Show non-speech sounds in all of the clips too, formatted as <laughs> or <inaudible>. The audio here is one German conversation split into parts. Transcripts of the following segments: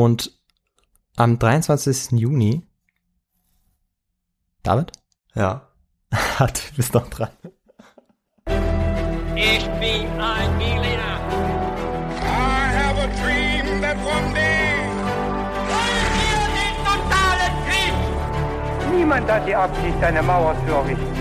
Und am 23. Juni, David? Ja. <laughs> Hat, du bist noch dran. Ich bin ein Berliner. I have a dream that one day. Wollen wir den totalen Krieg? Niemand hat die Absicht, eine Mauer zu errichten.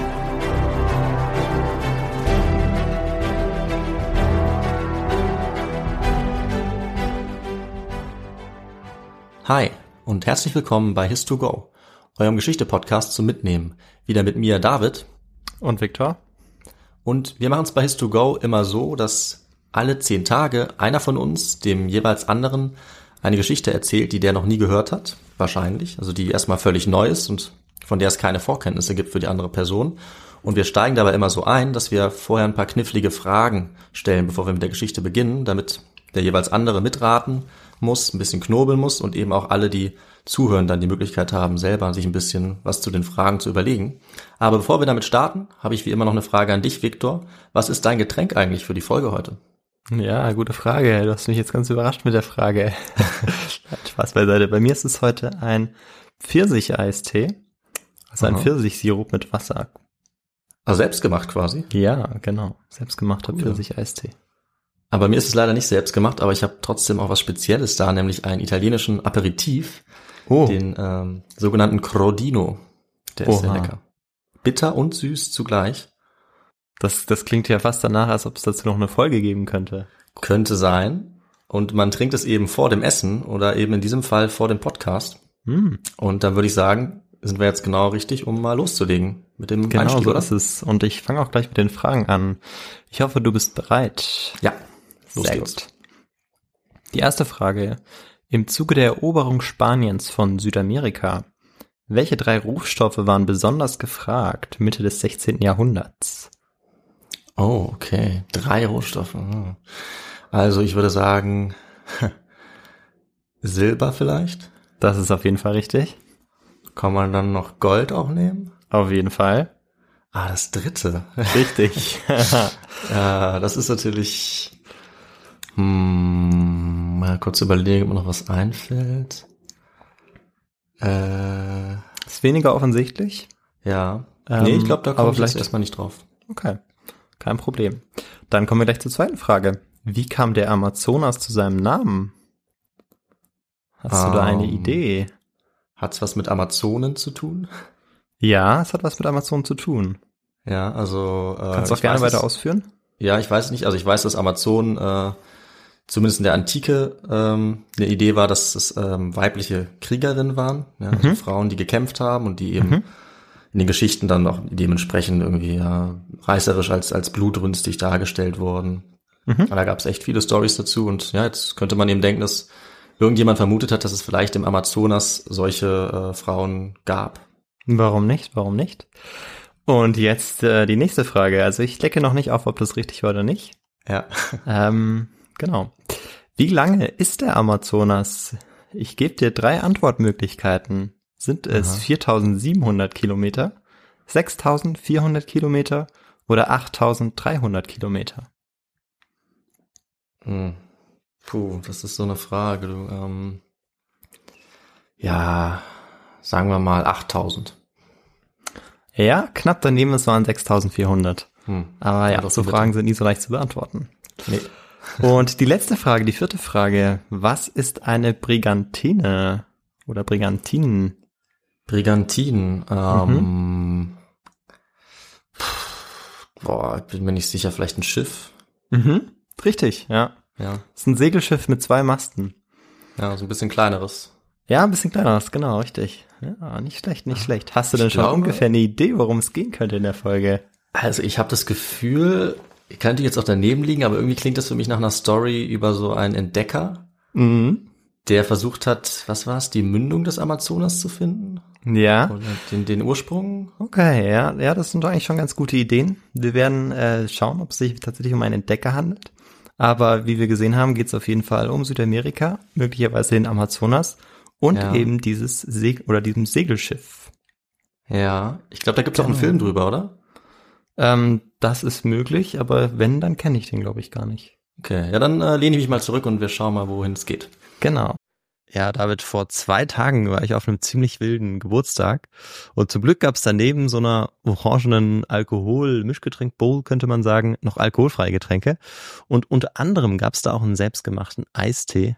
Hi und herzlich willkommen bei His2Go, eurem Geschichte-Podcast zum Mitnehmen. Wieder mit mir, David. Und Viktor? Und wir machen es bei His2Go immer so, dass alle zehn Tage einer von uns dem jeweils anderen eine Geschichte erzählt, die der noch nie gehört hat, wahrscheinlich, also die erstmal völlig neu ist und von der es keine Vorkenntnisse gibt für die andere Person. Und wir steigen dabei immer so ein, dass wir vorher ein paar knifflige Fragen stellen, bevor wir mit der Geschichte beginnen, damit der jeweils andere mitraten muss, ein bisschen knobeln muss und eben auch alle, die zuhören, dann die Möglichkeit haben, selber sich ein bisschen was zu den Fragen zu überlegen. Aber bevor wir damit starten, habe ich wie immer noch eine Frage an dich, Viktor. Was ist dein Getränk eigentlich für die Folge heute? Ja, gute Frage. Du hast mich jetzt ganz überrascht mit der Frage. <laughs> Spaß beiseite. Bei mir ist es heute ein Pfirsich-Eistee. Also ein Aha. Pfirsichsirup mit Wasser. Also selbst gemacht quasi. Ja, genau. Selbstgemachter Cool. Pfirsich-Eistee. Aber mir ist es leider nicht selbst gemacht, aber ich habe trotzdem auch was Spezielles da, nämlich einen italienischen Aperitif, Oh, den ähm, sogenannten Crodino. Der ist sehr Oha. lecker. Bitter und süß zugleich. das, das klingt ja fast danach, als ob es dazu noch eine Folge geben könnte. Könnte sein. Und man trinkt es eben vor dem Essen oder eben in diesem Fall vor dem Podcast. Hm, Und dann würde ich sagen, sind wir jetzt genau richtig, um mal loszulegen mit dem genau Einstieg, so oder? ist es. Und ich fange auch gleich mit den Fragen an. Ich hoffe, du bist bereit. Ja, los Sehr geht's. gut. Die erste Frage. Im Zuge der Eroberung Spaniens von Südamerika, welche drei Rohstoffe waren besonders gefragt Mitte des 16. Jahrhunderts? Oh, okay. Drei Rohstoffe. hm. Also ich würde sagen, <laughs> Silber vielleicht. Das ist auf jeden Fall richtig. Kann man dann noch Gold auch nehmen? Auf jeden Fall. Ah, das dritte. Richtig. <laughs> Ja, das ist natürlich. Hm, mal kurz überlegen, ob mir noch was einfällt. Äh, ist weniger offensichtlich. ja. Ähm, nee, ich glaube, da komme ich vielleicht- erstmal nicht drauf. Okay. Kein Problem. Dann kommen wir gleich zur zweiten Frage. Wie kam der Amazonas zu seinem Namen? Hast du da eine Ähm, Idee? Hat's was mit Amazonen zu tun? Ja, es hat was mit Amazon zu tun. Ja, also. Äh, Kannst du auch gerne weiter es- ausführen? Ja, ich weiß nicht. Also ich weiß, dass Amazon äh, zumindest in der Antike ähm, eine Idee war, dass es ähm, weibliche Kriegerinnen waren, ja, also Frauen, die gekämpft haben und die eben in den Geschichten dann auch dementsprechend irgendwie ja, reißerisch als als blutrünstig dargestellt wurden. Mhm. Da gab es echt viele Stories dazu und ja, jetzt könnte man eben denken, dass irgendjemand vermutet hat, dass es vielleicht im Amazonas solche äh, Frauen gab. Warum nicht? Warum nicht? Und jetzt äh, die nächste Frage. Also ich lecke noch nicht auf, ob das richtig war oder nicht. Ja. Ähm, genau. Wie lange ist der Amazonas? Ich gebe dir drei Antwortmöglichkeiten. Sind es Aha. 4700 Kilometer, 6400 Kilometer oder 8300 Kilometer? Hm. Puh, das ist so eine Frage. Du, ähm, ja, sagen wir mal 8000. Ja, knapp daneben, es waren 6400. Hm. Aber ja, so Fragen sind nie so leicht zu beantworten. Nee. Und die letzte Frage, die vierte Frage. Was ist eine Brigantine oder Brigantinen? Brigantinen. Ähm, Mhm. boah, ich bin mir nicht sicher, vielleicht ein Schiff. Mhm. Richtig, ja. Ja, Das ist ein Segelschiff mit zwei Masten. ja, so ein bisschen kleineres. Ja, ein bisschen kleiner, ist genau, richtig. Ja, nicht schlecht, nicht schlecht. Hast du denn Ich schon glaube- ungefähr eine Idee, worum es gehen könnte in der Folge? Also ich habe das Gefühl, ich könnte jetzt auch daneben liegen, aber irgendwie klingt das für mich nach einer Story über so einen Entdecker, Mhm. der versucht hat, was war's, die Mündung des Amazonas zu finden? Ja, Oder den, den Ursprung? okay, ja, ja, das sind doch eigentlich schon ganz gute Ideen. Wir werden äh, schauen, ob es sich tatsächlich um einen Entdecker handelt. Aber wie wir gesehen haben, geht es auf jeden Fall um Südamerika, möglicherweise den Amazonas und Ja. eben dieses Seg oder diesem Segelschiff. Ja, ich glaube, da gibt's auch einen Genau. Film drüber, oder? Ähm, das ist möglich, aber wenn, dann kenne ich den, glaube ich, gar nicht. Okay, ja, dann äh, lehne ich mich mal zurück und wir schauen mal, wohin es geht. Genau. Ja, David, vor zwei Tagen war ich auf einem ziemlich wilden Geburtstag und zum Glück gab es daneben so einer orangenen Alkohol-Mischgetränk-Bowl, könnte man sagen, noch alkoholfreie Getränke. Und unter anderem gab es da auch einen selbstgemachten Eistee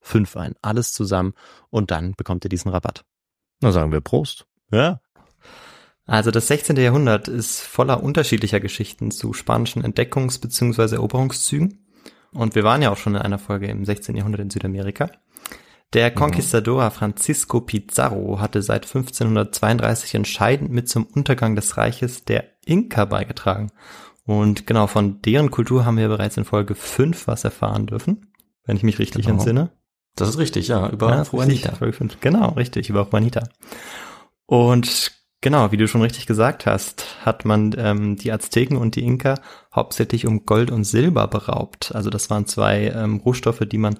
5 ein. Alles zusammen und dann bekommt ihr diesen Rabatt. Na sagen wir Prost. Ja. Also das 16. Jahrhundert ist voller unterschiedlicher Geschichten zu spanischen Entdeckungs- bzw. Eroberungszügen. Und wir waren ja auch schon in einer Folge im 16. Jahrhundert in Südamerika. Der Conquistador Francisco Pizarro hatte seit 1532 entscheidend mit zum Untergang des Reiches der Inka beigetragen. Und genau von deren Kultur haben wir bereits in Folge 5 was erfahren dürfen, wenn ich mich richtig genau. entsinne. Das ist richtig, ja, über ja, Juanita. Richtig, genau, richtig, über Juanita. Und genau, wie du schon richtig gesagt hast, hat man ähm, die Azteken und die Inka hauptsächlich um Gold und Silber beraubt. Also das waren zwei ähm, Rohstoffe, die man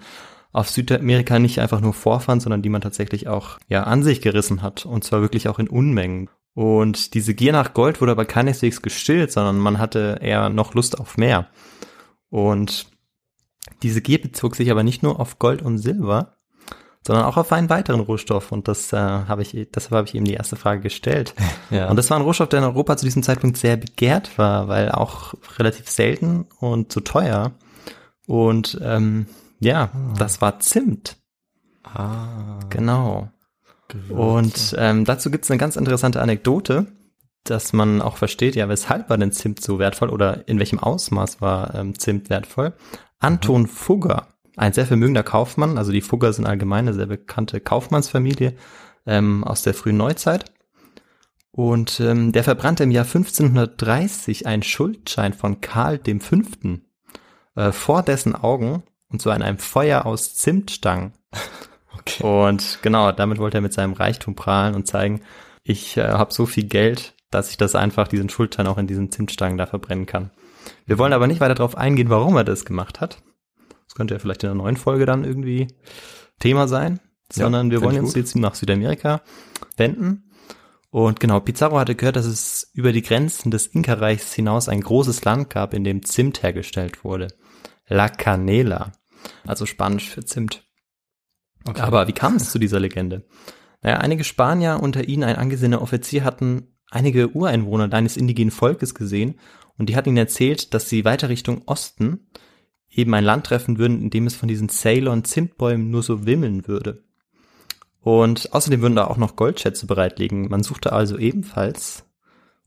auf Südamerika nicht einfach nur vorfand, sondern die man tatsächlich auch ja an sich gerissen hat und zwar wirklich auch in Unmengen. Und diese Gier nach Gold wurde aber keineswegs gestillt, sondern man hatte eher noch Lust auf mehr. Und diese Gier bezog sich aber nicht nur auf Gold und Silber, sondern auch auf einen weiteren Rohstoff. Und das äh, habe ich, deshalb habe ich eben die erste Frage gestellt. <laughs> Ja. Und das war ein Rohstoff, der in Europa zu diesem Zeitpunkt sehr begehrt war, weil auch relativ selten und zu teuer. Und ähm, ja, ah. das war Zimt. Ah. Genau. Gewürze. Und ähm, dazu gibt es eine ganz interessante Anekdote, dass man auch versteht, ja, weshalb war denn Zimt so wertvoll oder in welchem Ausmaß war ähm, Zimt wertvoll. Anton Fugger, ein sehr vermögender Kaufmann, also die Fugger sind allgemein eine sehr bekannte Kaufmannsfamilie ähm, aus der frühen Neuzeit. Und ähm, der verbrannte im Jahr 1530 einen Schuldschein von Karl dem Fünften äh, vor dessen Augen Und zwar in einem Feuer aus Zimtstangen. <laughs> Okay. Und genau, damit wollte er mit seinem Reichtum prahlen und zeigen, ich äh, habe so viel Geld, dass ich das einfach, diesen Schultern auch in diesen Zimtstangen da verbrennen kann. Wir wollen aber nicht weiter darauf eingehen, warum er das gemacht hat. Das könnte ja vielleicht in der neuen Folge dann irgendwie Thema sein, Ja, sondern wir find wollen uns gut. jetzt nach Südamerika wenden. Und genau, Pizarro hatte gehört, dass es über die Grenzen des Inka-Reichs hinaus ein großes Land gab, in dem Zimt hergestellt wurde. La Canela, also Spanisch für Zimt. Okay. Aber wie kam es zu dieser Legende? Naja, einige Spanier, unter ihnen ein angesehener Offizier, hatten einige Ureinwohner eines indigenen Volkes gesehen und die hatten ihnen erzählt, dass sie weiter Richtung Osten eben ein Land treffen würden, in dem es von diesen Ceylon-Zimtbäumen nur so wimmeln würde. Und außerdem würden da auch noch Goldschätze bereitlegen. Man suchte also ebenfalls,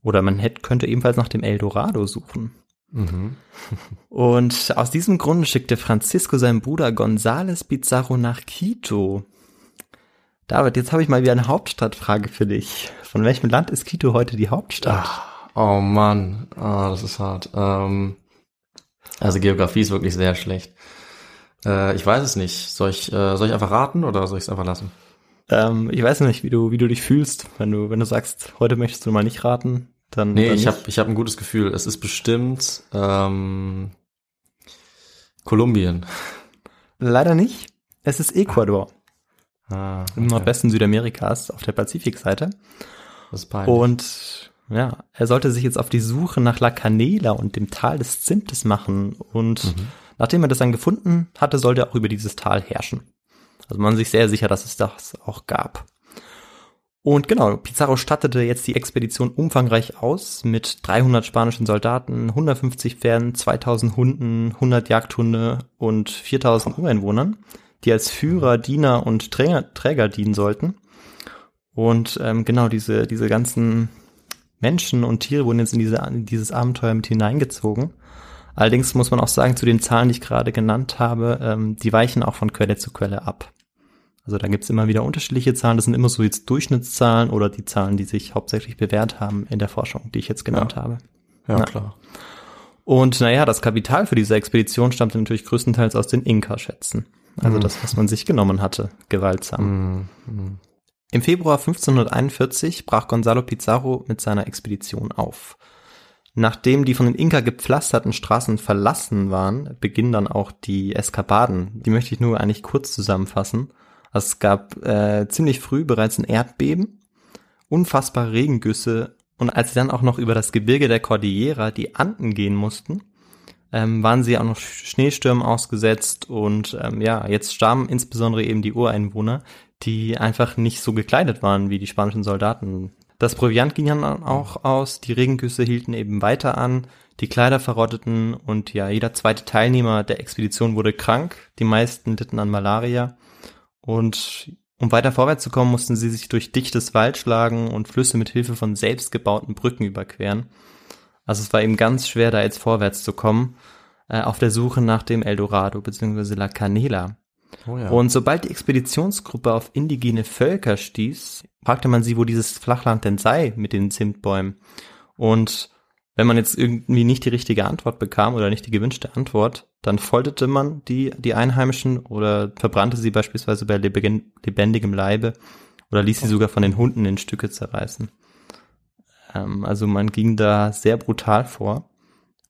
oder man hätte, könnte ebenfalls nach dem Eldorado suchen. Mhm. <laughs> Und aus diesem Grunde schickte Francisco seinen Bruder González Pizarro nach Quito. David, jetzt habe ich mal wieder eine Hauptstadtfrage für dich. Von welchem Land ist Quito heute die Hauptstadt? Oh Mann, oh, das ist hart. Ähm, also Geografie ist wirklich sehr schlecht. Äh, ich weiß es nicht. Soll ich, äh, soll ich einfach raten oder soll ich es einfach lassen? Ähm, ich weiß nicht, wie du, wie du dich fühlst. Wenn du, wenn du sagst, heute möchtest du mal nicht raten, dann. Nee, dann ich habe ich hab ein gutes Gefühl. Es ist bestimmt ähm, Kolumbien. Leider nicht. Es ist Ecuador. Ah, Im Nordwesten Südamerikas auf der Pazifikseite. das ist peinlich. Und ja, er sollte sich jetzt auf die Suche nach La Canela und dem Tal des Zimtes machen. Und nachdem er das dann gefunden hatte, sollte er auch über dieses Tal herrschen. Also man ist sich sehr sicher, dass es das auch gab. Und genau, Pizarro stattete jetzt die Expedition umfangreich aus mit 300 spanischen Soldaten, 150 Pferden, 2000 Hunden, 100 Jagdhunde und 4000 Ureinwohnern, die als Führer, Diener und Träger, Träger dienen sollten. Und ähm, genau diese, diese ganzen Menschen und Tiere wurden jetzt in, diese, in dieses Abenteuer mit hineingezogen. Allerdings muss man auch sagen, zu den Zahlen, die ich gerade genannt habe, ähm, die weichen auch von Quelle zu Quelle ab. Also da gibt's immer wieder unterschiedliche Zahlen. Das sind immer so jetzt Durchschnittszahlen oder die Zahlen, die sich hauptsächlich bewährt haben in der Forschung, die ich jetzt genannt habe. ja, na. klar. Und naja, das Kapital für diese Expedition stammte natürlich größtenteils aus den Inka-Schätzen. Also das, was man sich genommen hatte, gewaltsam. Mhm. Im Februar 1541 brach Gonzalo Pizarro mit seiner Expedition auf. Nachdem die von den Inka gepflasterten Straßen verlassen waren, beginnen dann auch die Eskapaden. Die möchte ich nur eigentlich kurz zusammenfassen. Es gab äh, ziemlich früh bereits ein Erdbeben, unfassbare Regengüsse und als sie dann auch noch über das Gebirge der Cordillera, die Anden, gehen mussten, ähm, waren sie auch noch Sch- Schneestürmen ausgesetzt und ähm, ja, jetzt starben insbesondere eben die Ureinwohner, die einfach nicht so gekleidet waren wie die spanischen Soldaten. Das Proviant ging dann auch aus, die Regengüsse hielten eben weiter an, die Kleider verrotteten und ja, jeder zweite Teilnehmer der Expedition wurde krank, die meisten litten an Malaria und um weiter vorwärts zu kommen, mussten sie sich durch dichtes Wald schlagen und Flüsse mit Hilfe von selbstgebauten Brücken überqueren. Also es war eben ganz schwer, da jetzt vorwärts zu kommen, äh, auf der Suche nach dem Eldorado bzw. La Canela. Oh ja. Und sobald die Expeditionsgruppe auf indigene Völker stieß, fragte man sie, wo dieses Flachland denn sei mit den Zimtbäumen. Und wenn man jetzt irgendwie nicht die richtige Antwort bekam oder nicht die gewünschte Antwort, dann folterte man die, die Einheimischen oder verbrannte sie beispielsweise bei leben- lebendigem Leibe oder ließ sie sogar von den Hunden in Stücke zerreißen. Ähm, also man ging da sehr brutal vor,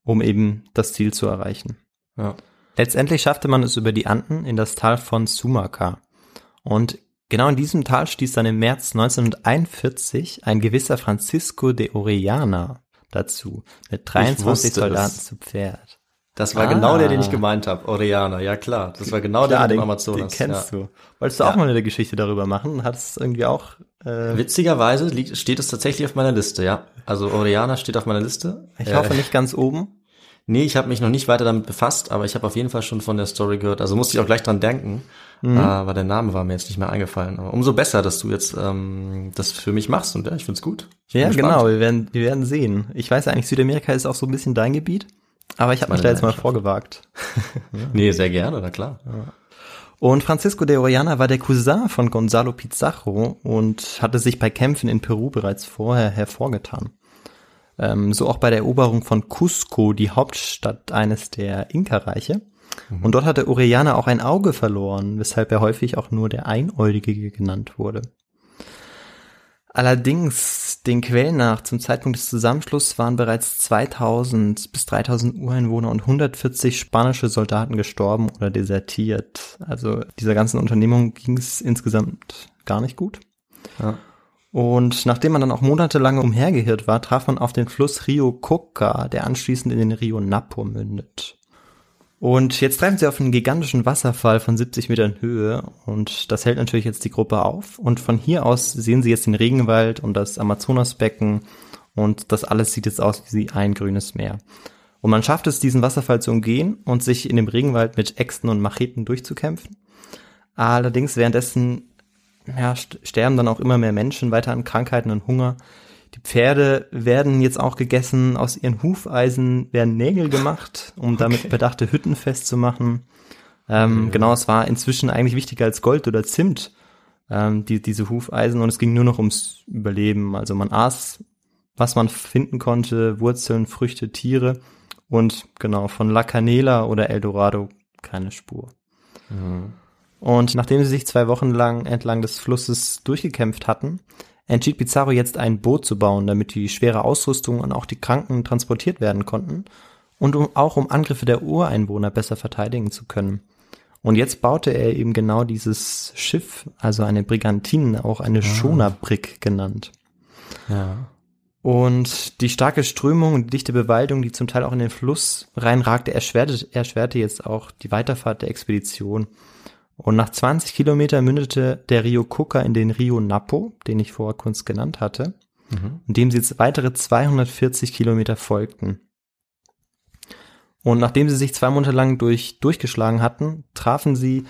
um eben das Ziel zu erreichen. ja. Letztendlich schaffte man es über die Anden in das Tal von Sumaca. Und genau in diesem Tal stieß dann im März 1941 ein gewisser Francisco de Orellana dazu, mit 23 wusste Soldaten es. zu Pferd. Das war Ah. genau der, den ich gemeint habe. Oriana, ja klar. Das war genau der mit dem den, Amazonas. den kennst ja. du. Wolltest du Ja. auch mal eine Geschichte darüber machen? Hat es irgendwie auch, äh, Witzigerweise liegt, steht es tatsächlich auf meiner Liste, ja. Also Oriana steht auf meiner Liste. ich Äh, hoffe nicht ganz oben. Nee, ich habe mich noch nicht weiter damit befasst, aber ich habe auf jeden Fall schon von der Story gehört. Also musste ich auch gleich dran denken, Mhm. äh, aber der Name war mir jetzt nicht mehr eingefallen. Aber umso besser, dass du jetzt ähm, das für mich machst und ja, ich find's gut. Ich Ja, genau, wir werden, wir werden sehen. Ich weiß eigentlich, Südamerika ist auch so ein bisschen dein Gebiet, aber ich habe mich da jetzt mal vorgewagt. <laughs> Nee, sehr gerne, na klar. Und Francisco de Orellana war der Cousin von Gonzalo Pizarro und hatte sich bei Kämpfen in Peru bereits vorher hervorgetan. Ähm, so auch bei der Eroberung von Cusco, die Hauptstadt eines der Inka-Reiche. Und dort hatte Orellana auch ein Auge verloren, weshalb er häufig auch nur der Einäugige genannt wurde. Allerdings, den Quellen nach, zum Zeitpunkt des Zusammenschlusses waren bereits 2000 bis 3000 Ureinwohner und 140 spanische Soldaten gestorben oder desertiert. Also dieser ganzen Unternehmung ging es insgesamt gar nicht gut. Ja. Und nachdem man dann auch monatelang umhergehirrt war, traf man auf den Fluss Rio Coca, der anschließend in den Rio Napo mündet. Und jetzt treffen sie auf einen gigantischen Wasserfall von 70 Metern Höhe und das hält natürlich jetzt die Gruppe auf. Und von hier aus sehen sie jetzt den Regenwald und das Amazonasbecken und das alles sieht jetzt aus wie ein grünes Meer. Und man schafft es, diesen Wasserfall zu umgehen und sich in dem Regenwald mit Äxten und Macheten durchzukämpfen. Allerdings währenddessen ja, sterben dann auch immer mehr Menschen weiter an Krankheiten und Hunger. Die Pferde werden jetzt auch gegessen, aus ihren Hufeisen werden Nägel gemacht, um damit Okay. bedachte Hütten festzumachen. Ähm, Genau, es war inzwischen eigentlich wichtiger als Gold oder Zimt, ähm, die, diese Hufeisen, und es ging nur noch ums Überleben. Also man aß, was man finden konnte, Wurzeln, Früchte, Tiere und genau, von La Canela oder El Dorado keine Spur. Und nachdem sie sich zwei Wochen lang entlang des Flusses durchgekämpft hatten, entschied Pizarro jetzt ein Boot zu bauen, damit die schwere Ausrüstung und auch die Kranken transportiert werden konnten und um, auch um Angriffe der Ureinwohner besser verteidigen zu können. Und jetzt baute er eben genau dieses Schiff, also eine Brigantine, auch eine Schonerbrig genannt. Ja. Und die starke Strömung und die dichte Bewaldung, die zum Teil auch in den Fluss reinragte, erschwerte, erschwerte jetzt auch die Weiterfahrt der Expedition. Und nach 20 Kilometern mündete der Rio Coca in den Rio Napo, den ich vorher kurz genannt hatte, und dem sie jetzt weitere 240 Kilometer folgten. Und nachdem sie sich zwei Monate lang durch, durchgeschlagen hatten, trafen sie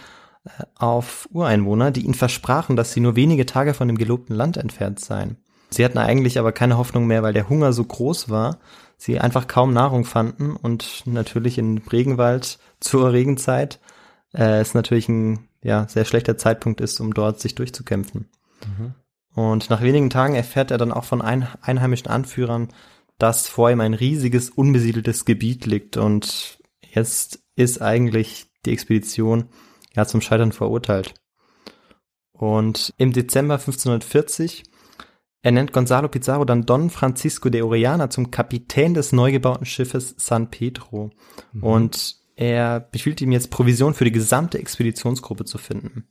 äh, auf Ureinwohner, die ihnen versprachen, dass sie nur wenige Tage von dem gelobten Land entfernt seien. Sie hatten eigentlich aber keine Hoffnung mehr, weil der Hunger so groß war, sie einfach kaum Nahrung fanden und natürlich in Regenwald zur Regenzeit äh, es natürlich ein ja, sehr schlechter Zeitpunkt ist, um dort sich durchzukämpfen. Und nach wenigen Tagen erfährt er dann auch von ein, einheimischen Anführern, dass vor ihm ein riesiges, unbesiedeltes Gebiet liegt und jetzt ist eigentlich die Expedition ja zum Scheitern verurteilt. Und im Dezember 1540 ernennt Gonzalo Pizarro dann Don Francisco de Orellana zum Kapitän des neu gebauten Schiffes San Pedro. Und er befiehlt ihm jetzt Provision für die gesamte Expeditionsgruppe zu finden.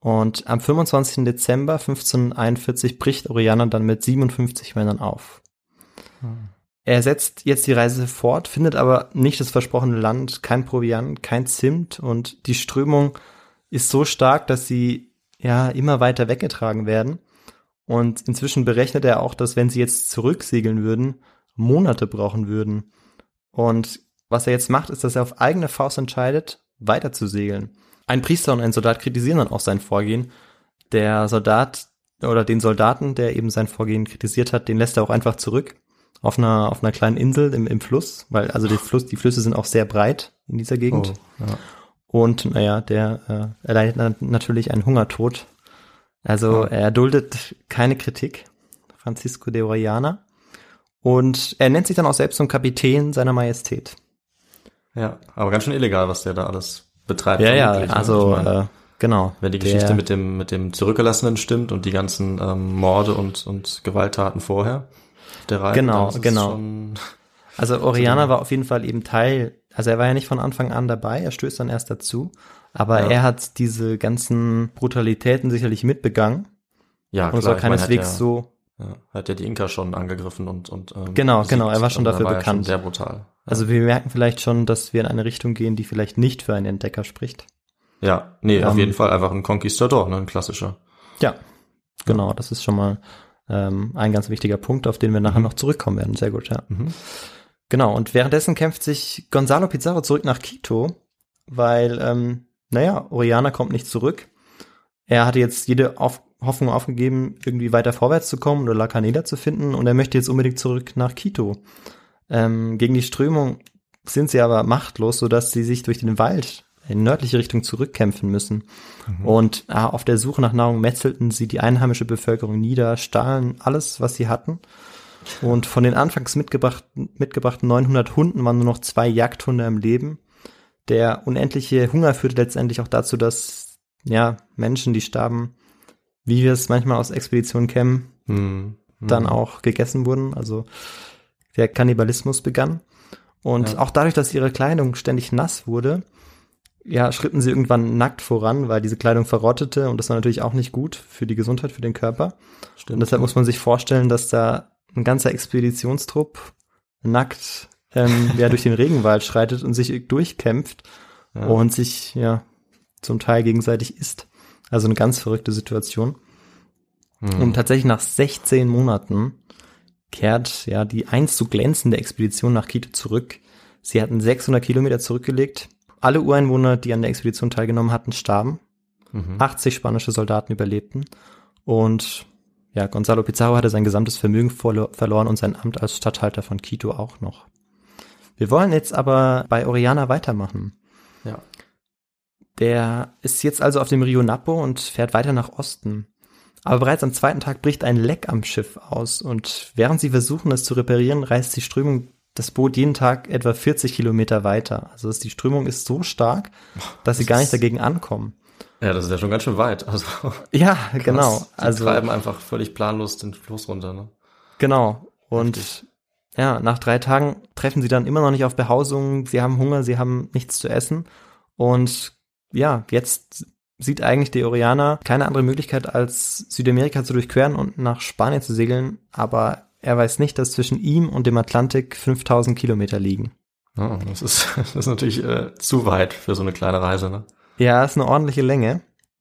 Und am 25. Dezember 1541 bricht Orellana dann mit 57 Männern auf. Er setzt jetzt die Reise fort, findet aber nicht das versprochene Land, kein Proviant, kein Zimt und die Strömung ist so stark, dass sie ja immer weiter weggetragen werden. Und inzwischen berechnet er auch, dass wenn sie jetzt zurücksegeln würden, Monate brauchen würden. Und was er jetzt macht, ist, dass er auf eigene Faust entscheidet, weiter zu segeln. Ein Priester und ein Soldat kritisieren dann auch sein Vorgehen. Der Soldat oder den Soldaten, der eben sein Vorgehen kritisiert hat, den lässt er auch einfach zurück auf einer auf einer kleinen Insel im, im Fluss, weil also die Fluss die Flüsse sind auch sehr breit in dieser Gegend. Oh, ja. Und naja, der äh, erleidet na- natürlich einen Hungertod. Also er duldet keine Kritik, Francisco de Orellana. Und er nennt sich dann auch selbst zum Kapitän seiner Majestät. Ja, aber ganz schön illegal, was der da alles betreibt. Ja, ja, ne? also äh, genau. wenn die Der- Geschichte mit dem mit dem Zurückgelassenen stimmt und die ganzen ähm, Morde und und Gewalttaten vorher der Reise, Genau, genau. Schon, <laughs> Also Oriana war auf jeden Fall eben Teil, also er war ja nicht von Anfang an dabei, er stößt dann erst dazu, aber Ja. er hat diese ganzen Brutalitäten sicherlich mitbegangen ja, und es klar, war keineswegs ja, so, Ja, hat ja die Inka schon angegriffen und und ähm, Genau, genau, er war schon dafür bekannt. Ja schon sehr brutal. Also wir merken vielleicht schon, dass wir in eine Richtung gehen, die vielleicht nicht für einen Entdecker spricht. Ja, nee, auf Ähm, jeden Fall einfach ein Conquistador, ne, ein klassischer. Ja, genau, das ist schon mal ähm, ein ganz wichtiger Punkt, auf den wir nachher Mhm. noch zurückkommen werden. Sehr gut, ja. Mhm. Genau, und währenddessen kämpft sich Gonzalo Pizarro zurück nach Quito, weil, ähm, naja, Oriana kommt nicht zurück. Er hatte jetzt jede auf Hoffnung aufgegeben, irgendwie weiter vorwärts zu kommen oder La Canela zu finden und er möchte jetzt unbedingt zurück nach Quito. Ähm, gegen die Strömung sind sie aber machtlos, sodass sie sich durch den Wald in nördliche Richtung zurückkämpfen müssen. Und ah, auf der Suche nach Nahrung metzelten sie die einheimische Bevölkerung nieder, stahlen alles, was sie hatten. Und von den anfangs mitgebrachten, mitgebrachten 900 Hunden waren nur noch zwei Jagdhunde im Leben. Der unendliche Hunger führte letztendlich auch dazu, dass ja Menschen, die starben, wie wir es manchmal aus Expeditionen kennen, Hm. dann auch gegessen wurden. Also der Kannibalismus begann. Und Ja. auch dadurch, dass ihre Kleidung ständig nass wurde, ja, schritten sie irgendwann nackt voran, weil diese Kleidung verrottete und das war natürlich auch nicht gut für die Gesundheit, für den Körper. Stimmt. Und deshalb muss man sich vorstellen, dass da ein ganzer Expeditionstrupp nackt ähm, <laughs> ja, durch den Regenwald schreitet und sich durchkämpft Ja. und sich ja zum Teil gegenseitig isst. Also eine ganz verrückte Situation. Hm. Und tatsächlich nach 16 Monaten kehrt ja die einst so glänzende Expedition nach Quito zurück. Sie hatten 600 Kilometer zurückgelegt. Alle Ureinwohner, die an der Expedition teilgenommen hatten, starben. Mhm. 80 spanische Soldaten überlebten. Und ja, Gonzalo Pizarro hatte sein gesamtes Vermögen verlo verloren und sein Amt als Statthalter von Quito auch noch. Wir wollen jetzt aber bei Oriana weitermachen. Ja. Der ist jetzt also auf dem Rio Napo und fährt weiter nach Osten. Aber bereits am zweiten Tag bricht ein Leck am Schiff aus und während sie versuchen, es zu reparieren, reißt die Strömung das Boot jeden Tag etwa 40 Kilometer weiter. Also die Strömung ist so stark, dass sie Das gar nicht dagegen ankommen. Ja, das ist ja schon ganz schön weit. Also, Ja, <laughs> krass. genau. Die Also treiben einfach völlig planlos den Fluss runter, ne? Genau. Und Heftig. ja, nach drei Tagen treffen sie dann immer noch nicht auf Behausung. Sie haben Hunger, sie haben nichts zu essen. Und ja, jetzt sieht eigentlich der Orianer keine andere Möglichkeit, als Südamerika zu durchqueren und nach Spanien zu segeln. Aber er weiß nicht, dass zwischen ihm und dem Atlantik 5000 Kilometer liegen. Ja, das ist, <laughs> das ist natürlich äh, zu weit für so eine kleine Reise, ne? Ja, ist eine ordentliche Länge.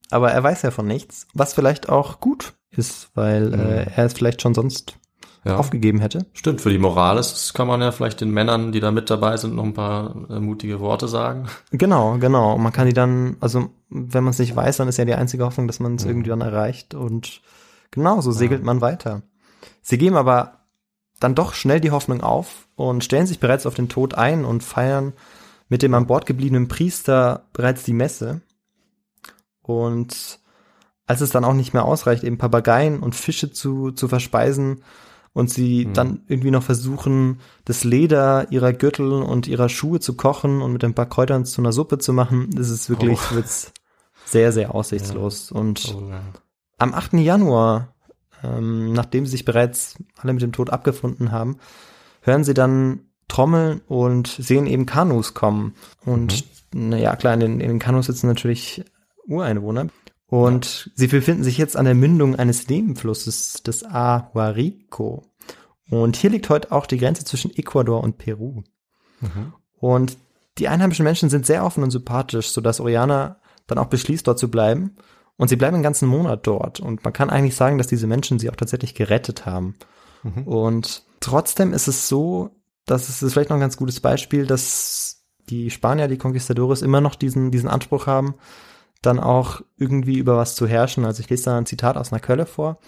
Aber er weiß ja von nichts, was vielleicht auch gut ist, weil äh, er es vielleicht schon sonst Ja. aufgegeben hätte. Stimmt, für die Moral ist, das kann man ja vielleicht den Männern, die da mit dabei sind, noch ein paar äh, mutige Worte sagen. <laughs> Genau, genau. Und man kann die dann, also wenn man es nicht weiß, dann ist ja die einzige Hoffnung, dass man es Mhm. irgendwie dann erreicht. Und genau, so segelt man weiter. Sie geben aber dann doch schnell die Hoffnung auf und stellen sich bereits auf den Tod ein und feiern mit dem an Bord gebliebenen Priester bereits die Messe. Und als es dann auch nicht mehr ausreicht, eben Papageien und Fische zu, zu verspeisen und sie Mhm. dann irgendwie noch versuchen, das Leder ihrer Gürtel und ihrer Schuhe zu kochen und mit ein paar Kräutern zu einer Suppe zu machen, das ist wirklich Oh. wird's sehr, sehr <laughs> aussichtslos. Und Oh, ja. am 8. Januar, ähm, nachdem sie sich bereits alle mit dem Tod abgefunden haben, hören sie dann Trommeln und sehen eben Kanus kommen. Und naja, klar, in den, in den Kanus sitzen natürlich Ureinwohner. Und sie befinden sich jetzt an der Mündung eines Nebenflusses des Ahuarico. Und hier liegt heute auch die Grenze zwischen Ecuador und Peru. Mhm. Und die einheimischen Menschen sind sehr offen und sympathisch, sodass Oriana dann auch beschließt, dort zu bleiben. Und sie bleiben einen ganzen Monat dort. Und man kann eigentlich sagen, dass diese Menschen sie auch tatsächlich gerettet haben. Mhm. Und trotzdem ist es so, dass es ist vielleicht noch ein ganz gutes Beispiel, dass die Spanier, die Conquistadores, immer noch diesen, diesen Anspruch haben, dann auch irgendwie über was zu herrschen. Also ich lese da ein Zitat aus einer Quelle vor.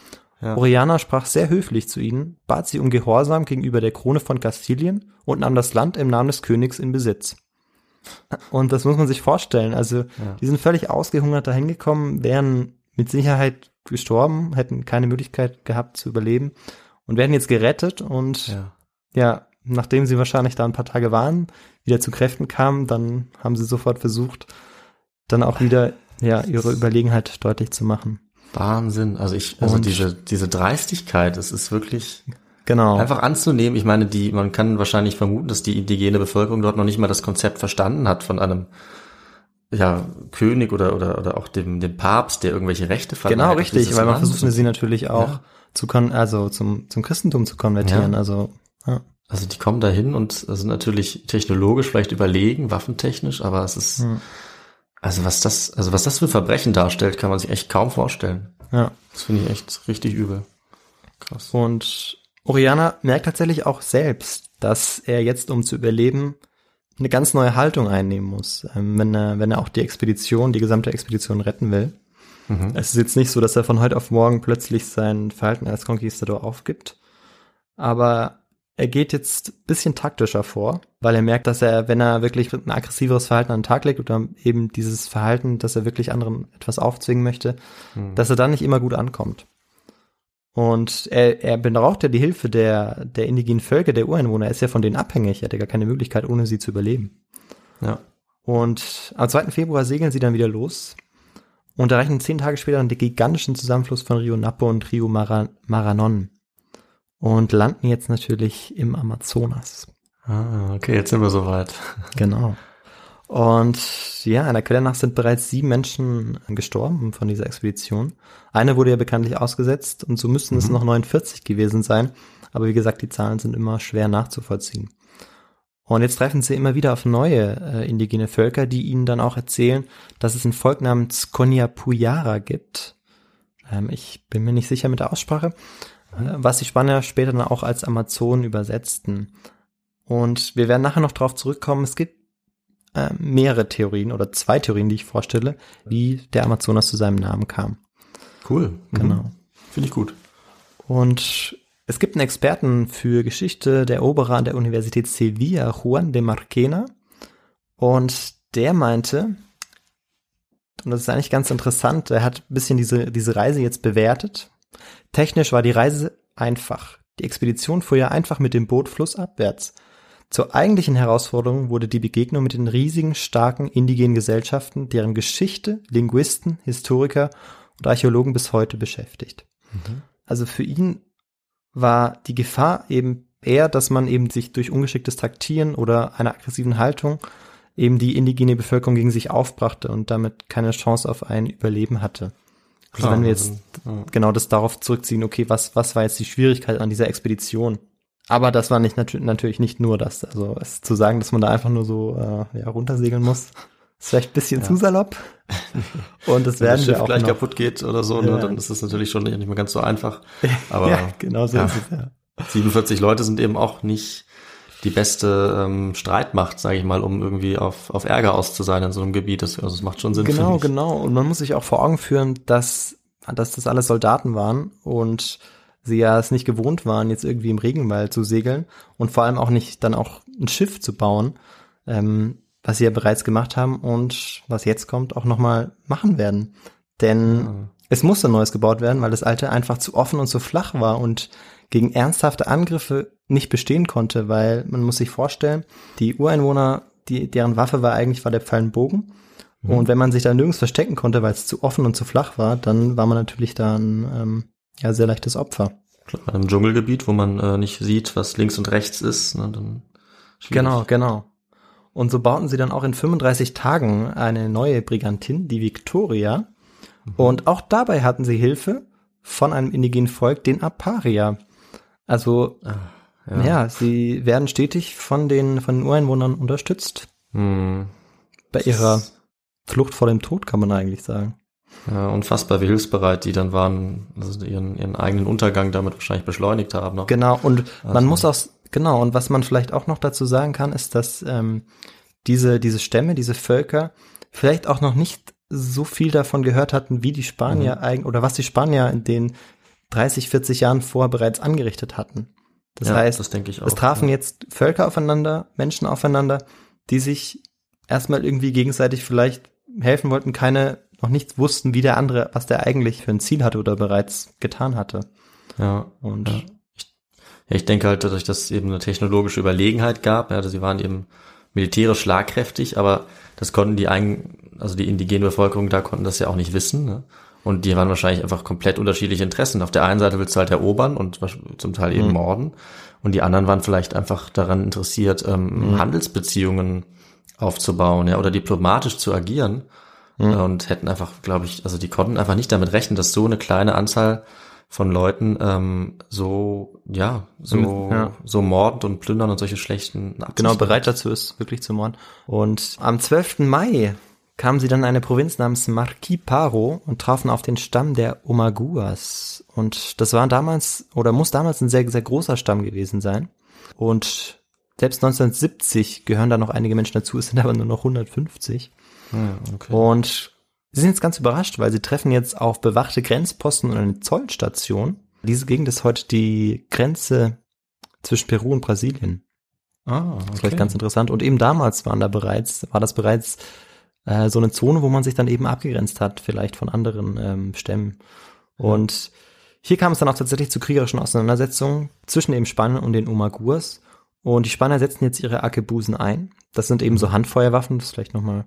Ja. Oriana sprach sehr höflich zu ihnen, bat sie um Gehorsam gegenüber der Krone von Kastilien und nahm das Land im Namen des Königs in Besitz. Und das muss man sich vorstellen. Also, Ja. die sind völlig ausgehungert dahin gekommen, wären mit Sicherheit gestorben, hätten keine Möglichkeit gehabt zu überleben und werden jetzt gerettet und Ja. ja, nachdem sie wahrscheinlich da ein paar Tage waren, wieder zu Kräften kamen, dann haben sie sofort versucht, dann auch wieder ja ihre Überlegenheit deutlich zu machen. Wahnsinn. Also ich, also Und- diese, diese Dreistigkeit, es ist wirklich Genau. einfach anzunehmen. Ich meine, die, man kann wahrscheinlich vermuten, dass die indigene Bevölkerung dort noch nicht mal das Konzept verstanden hat von einem, ja, König oder, oder, oder auch dem, dem Papst, der irgendwelche Rechte verleiht. Genau, auf richtig, weil man versucht sie natürlich auch Ja. zu kon also zum zum Christentum zu konvertieren, Ja. also ja. Also die kommen dahin und sind natürlich technologisch vielleicht überlegen, waffentechnisch, aber es ist, Hm. Also was das, also was das für Verbrechen darstellt, kann man sich echt kaum vorstellen. ja. Das finde ich echt richtig übel. Krass. Und Oriana merkt tatsächlich auch selbst, dass er jetzt, um zu überleben, eine ganz neue Haltung einnehmen muss, ähm, wenn er, wenn er auch die Expedition, die gesamte Expedition retten will. Mhm. Es ist jetzt nicht so, dass er von heute auf morgen plötzlich sein Verhalten als Conquistador aufgibt, aber er geht jetzt ein bisschen taktischer vor, weil er merkt, dass er, wenn er wirklich ein aggressiveres Verhalten an den Tag legt oder eben dieses Verhalten, dass er wirklich anderen etwas aufzwingen möchte, Mhm. dass er dann nicht immer gut ankommt. Und er, er braucht ja die Hilfe der, der indigenen Völker, der Ureinwohner. Er ist ja von denen abhängig. Er hat ja gar keine Möglichkeit, ohne sie zu überleben. Ja. Und am 2. Februar segeln sie dann wieder los und erreichen zehn Tage später den gigantischen Zusammenfluss von Rio Napo und Rio Mara Maranon und landen jetzt natürlich im Amazonas. Ah, okay, jetzt sind wir soweit. <laughs> Genau. Und ja, einer Quelle nach sind bereits sieben Menschen gestorben von dieser Expedition. Eine wurde ja bekanntlich ausgesetzt und so müssten es noch 49 gewesen sein. Aber wie gesagt, die Zahlen sind immer schwer nachzuvollziehen. Und jetzt treffen sie immer wieder auf neue äh, indigene Völker, die ihnen dann auch erzählen, dass es ein Volk namens Konyapuyara gibt. Ähm, ich bin mir nicht sicher mit der Aussprache, was die Spanier später dann auch als Amazonen übersetzten. Und wir werden nachher noch darauf zurückkommen. Es gibt äh, mehrere Theorien oder zwei Theorien, die ich vorstelle, wie der Amazonas zu seinem Namen kam. Cool. Genau. Mhm. Finde ich gut. Und es gibt einen Experten für Geschichte, der Eroberer an der Universität Sevilla, Juan de Marquena. Und der meinte, und das ist eigentlich ganz interessant, er hat ein bisschen diese, diese Reise jetzt bewertet. Technisch war die Reise einfach. Die Expedition fuhr ja einfach mit dem Boot flussabwärts. Zur eigentlichen Herausforderung wurde die Begegnung mit den riesigen, starken indigenen Gesellschaften, deren Geschichte Linguisten, Historiker und Archäologen bis heute beschäftigt. Also für ihn war die Gefahr eben eher, dass man eben sich durch ungeschicktes Taktieren oder einer aggressiven Haltung eben die indigene Bevölkerung gegen sich aufbrachte und damit keine Chance auf ein Überleben hatte. Also Klar, wenn wir jetzt also, ja. genau das darauf zurückziehen, okay, was, was war jetzt die Schwierigkeit an dieser Expedition? Aber das war nicht natür natürlich nicht nur das. Also es zu sagen, dass man da einfach nur so äh, ja, runtersegeln muss, ist vielleicht ein bisschen zu salopp. Und das <laughs> Wenn werden das wir Schiff auch gleich noch. kaputt geht oder so, Ja. ne, dann ist das natürlich schon nicht mehr ganz so einfach. <laughs> Aber ja, genau so ja. ist es ja. 47 Leute sind eben auch nicht die beste ähm, Streitmacht, sage ich mal, um irgendwie auf, auf Ärger aus zu sein in so einem Gebiet. Das, also es macht schon Sinn. Genau, genau. Und man muss sich auch vor Augen führen, dass, dass das alles Soldaten waren und sie ja es nicht gewohnt waren, jetzt irgendwie im Regenwald zu segeln und vor allem auch nicht dann auch ein Schiff zu bauen, ähm, was sie ja bereits gemacht haben und was jetzt kommt, auch nochmal machen werden. Denn es musste Neues gebaut werden, weil das alte einfach zu offen und zu flach war und gegen ernsthafte Angriffe nicht bestehen konnte, weil man muss sich vorstellen, die Ureinwohner, die, deren Waffe war eigentlich war der Pfeilenbogen. Und wenn man sich da nirgends verstecken konnte, weil es zu offen und zu flach war, dann war man natürlich da ein ähm, ja, sehr leichtes Opfer. Klar, in einem Dschungelgebiet, wo man äh, nicht sieht, was links und rechts ist, ne, dann schwierig. Genau, genau. Und so bauten sie dann auch in 35 Tagen eine neue Brigantin, die Victoria. Und auch dabei hatten sie Hilfe von einem indigenen Volk, den Aparia. Also, ja. ja. sie werden stetig von den, von den Ureinwohnern unterstützt. Hm. Bei ihrer Flucht vor dem Tod, kann man eigentlich sagen. Ja, unfassbar, wie hilfsbereit die dann waren, also ihren, ihren eigenen Untergang damit wahrscheinlich beschleunigt haben. Noch. Genau, und man Also- muss auch, genau, und was man vielleicht auch noch dazu sagen kann, ist, dass ähm, diese, diese Stämme, diese Völker vielleicht auch noch nicht so viel davon gehört hatten, wie die Spanier eigentlich, oder was die Spanier in den 30, 40 Jahren vorher bereits angerichtet hatten. Das Ja, heißt, das denke ich auch, es trafen ja. jetzt Völker aufeinander, Menschen aufeinander, die sich erstmal irgendwie gegenseitig vielleicht helfen wollten, keine, noch nichts wussten, wie der andere, was der eigentlich für ein Ziel hatte oder bereits getan hatte. Ja. Und Ja. Ja, ich denke halt, dadurch, dass es eben eine technologische Überlegenheit gab, ja, sie waren eben militärisch schlagkräftig, aber das konnten die eigen, also die indigene Bevölkerung da konnten das ja auch nicht wissen. Ne? Und die waren wahrscheinlich einfach komplett unterschiedliche Interessen. Auf der einen Seite willst du halt erobern und zum Teil eben morden. Und die anderen waren vielleicht einfach daran interessiert, ähm, Handelsbeziehungen aufzubauen, ja, oder diplomatisch zu agieren. Und hätten einfach, glaube ich, also die konnten einfach nicht damit rechnen, dass so eine kleine Anzahl von Leuten ähm, so, ja, so, Ja. so mordend und plündern und solche schlechten Absichten genau bereit dazu ist, wirklich zu morden. Und am 12. Mai kamen sie dann in eine Provinz namens Marquis Paro und trafen auf den Stamm der Omaguas. Und das war damals oder muss damals ein sehr, sehr großer Stamm gewesen sein. Und selbst 1970 gehören da noch einige Menschen dazu, es sind aber nur noch 150. Ja, okay. Und sie sind jetzt ganz überrascht, weil sie treffen jetzt auf bewachte Grenzposten und eine Zollstation. Diese Gegend ist heute die Grenze zwischen Peru und Brasilien. ah, Das ist vielleicht ganz interessant. Und eben damals waren da bereits, war das bereits äh, so eine Zone, wo man sich dann eben abgegrenzt hat, vielleicht von anderen ähm, Stämmen. Und hier kam es dann auch tatsächlich zu kriegerischen Auseinandersetzungen zwischen eben Spanien und den Omaguas. Und die Spanier setzen jetzt ihre Arkebusen ein. Das sind eben so Handfeuerwaffen, das ist vielleicht nochmal